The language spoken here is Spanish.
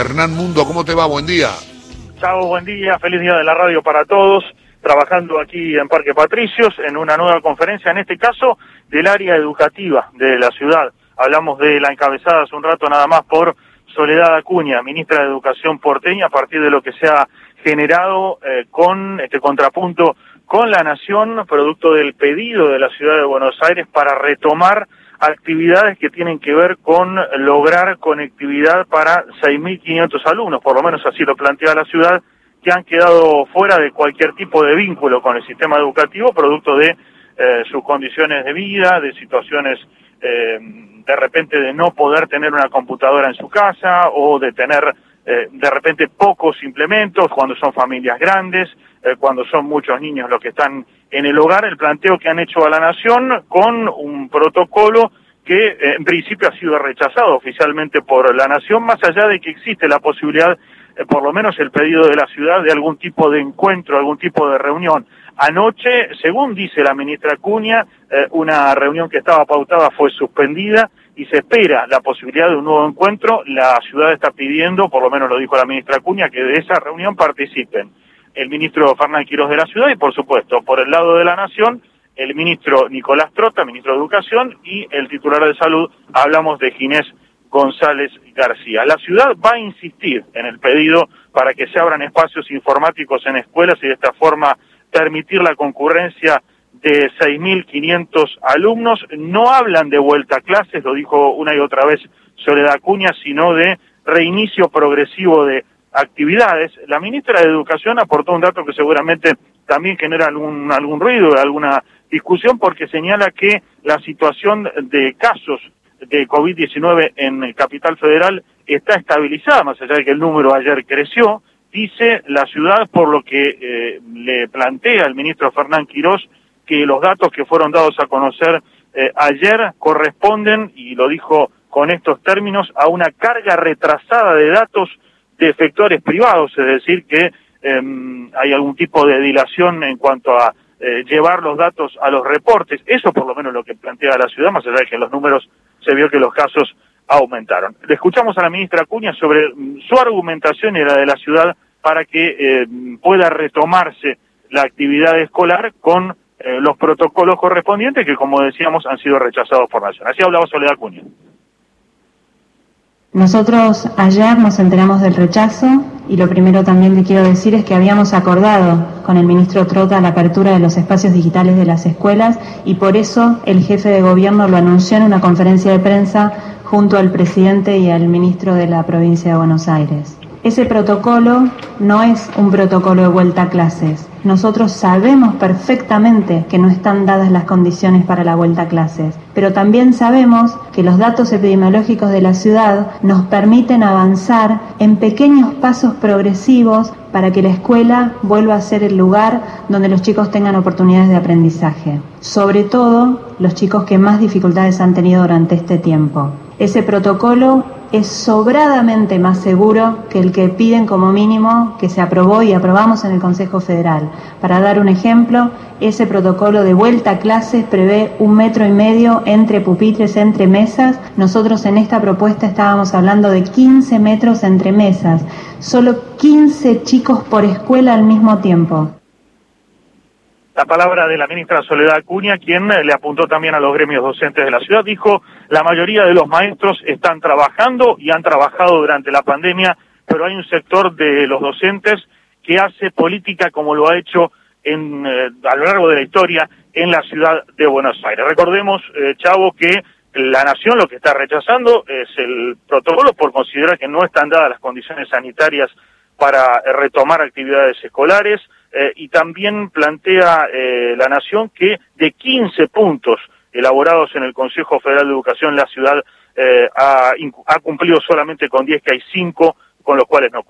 Hernán Mundo, ¿cómo te va? Buen día. Chao, buen día, feliz día de la radio para todos. Trabajando aquí en Parque Patricios en una nueva conferencia, en este caso del área educativa de la ciudad. Hablamos de la encabezada hace un rato nada más por Soledad Acuña, ministra de Educación porteña, a partir de lo que se ha generado eh, con este contrapunto con la Nación, producto del pedido de la ciudad de Buenos Aires para retomar actividades que tienen que ver con lograr conectividad para 6.500 alumnos, por lo menos así lo plantea la ciudad, que han quedado fuera de cualquier tipo de vínculo con el sistema educativo, producto de eh, sus condiciones de vida, de situaciones eh, de repente de no poder tener una computadora en su casa o de tener eh, de repente pocos implementos cuando son familias grandes, cuando son muchos niños los que están en el hogar. El planteo que han hecho a la Nación con un protocolo que eh, en principio ha sido rechazado oficialmente por la Nación, más allá de que existe la posibilidad, eh, por lo menos el pedido de la ciudad, de algún tipo de encuentro, algún tipo de reunión. Anoche, según dice la ministra Cuña, eh, una reunión que estaba pautada fue suspendida y se espera la posibilidad de un nuevo encuentro. La ciudad está pidiendo, por lo menos lo dijo la ministra Cuña, que de esa reunión participen el ministro Fernán Quiroz de la ciudad y, por supuesto, por el lado de la Nación, el ministro Nicolás Trota, ministro de Educación, y el titular de Salud, hablamos de Ginés González García. La ciudad va a insistir en el pedido para que se abran espacios informáticos en escuelas y de esta forma permitir la concurrencia de 6.500 alumnos. No hablan de vuelta a clases, lo dijo una y otra vez Soledad Cuña, sino de reinicio progresivo de actividades. La ministra de Educación aportó un dato que seguramente también genera algún, algún ruido, alguna discusión, porque señala que la situación de casos de COVID-19 en Capital Federal está estabilizada, más allá de que el número ayer creció, dice la ciudad, por lo que eh, le plantea el ministro Fernán Quirós, que los datos que fueron dados a conocer eh, ayer corresponden, y lo dijo con estos términos, a una carga retrasada de datos de efectores privados, es decir, que em, hay algún tipo de dilación en cuanto a eh, llevar los datos a los reportes. Eso por lo menos lo que plantea la ciudad, más allá de que en los números se vio que los casos aumentaron. Le escuchamos a la ministra Acuña sobre mm, su argumentación y la de la ciudad para que em, pueda retomarse la actividad escolar con eh, los protocolos correspondientes que, como decíamos, han sido rechazados por Nación. Así hablaba Soledad Acuña. Nosotros ayer nos enteramos del rechazo y lo primero también que quiero decir es que habíamos acordado con el ministro Trota la apertura de los espacios digitales de las escuelas y por eso el jefe de gobierno lo anunció en una conferencia de prensa junto al presidente y al ministro de la provincia de Buenos Aires. Ese protocolo no es un protocolo de vuelta a clases. Nosotros sabemos perfectamente que no están dadas las condiciones para la vuelta a clases, pero también sabemos que los datos epidemiológicos de la ciudad nos permiten avanzar en pequeños pasos progresivos para que la escuela vuelva a ser el lugar donde los chicos tengan oportunidades de aprendizaje, sobre todo los chicos que más dificultades han tenido durante este tiempo. Ese protocolo es sobradamente más seguro que el que piden como mínimo que se aprobó y aprobamos en el Consejo Federal. Para dar un ejemplo, ese protocolo de vuelta a clases prevé un metro y medio entre pupitres, entre mesas. Nosotros en esta propuesta estábamos hablando de 15 metros entre mesas, solo 15 chicos por escuela al mismo tiempo la palabra de la ministra Soledad Acuña, quien le apuntó también a los gremios docentes de la ciudad, dijo, la mayoría de los maestros están trabajando y han trabajado durante la pandemia, pero hay un sector de los docentes que hace política como lo ha hecho en, eh, a lo largo de la historia en la ciudad de Buenos Aires. Recordemos, eh, Chavo, que la Nación lo que está rechazando es el protocolo por considerar que no están dadas las condiciones sanitarias para retomar actividades escolares, eh, y también plantea eh, la Nación que de 15 puntos elaborados en el Consejo Federal de Educación, la ciudad eh, ha, cumplido solamente con 10, que hay 5 con los cuales no.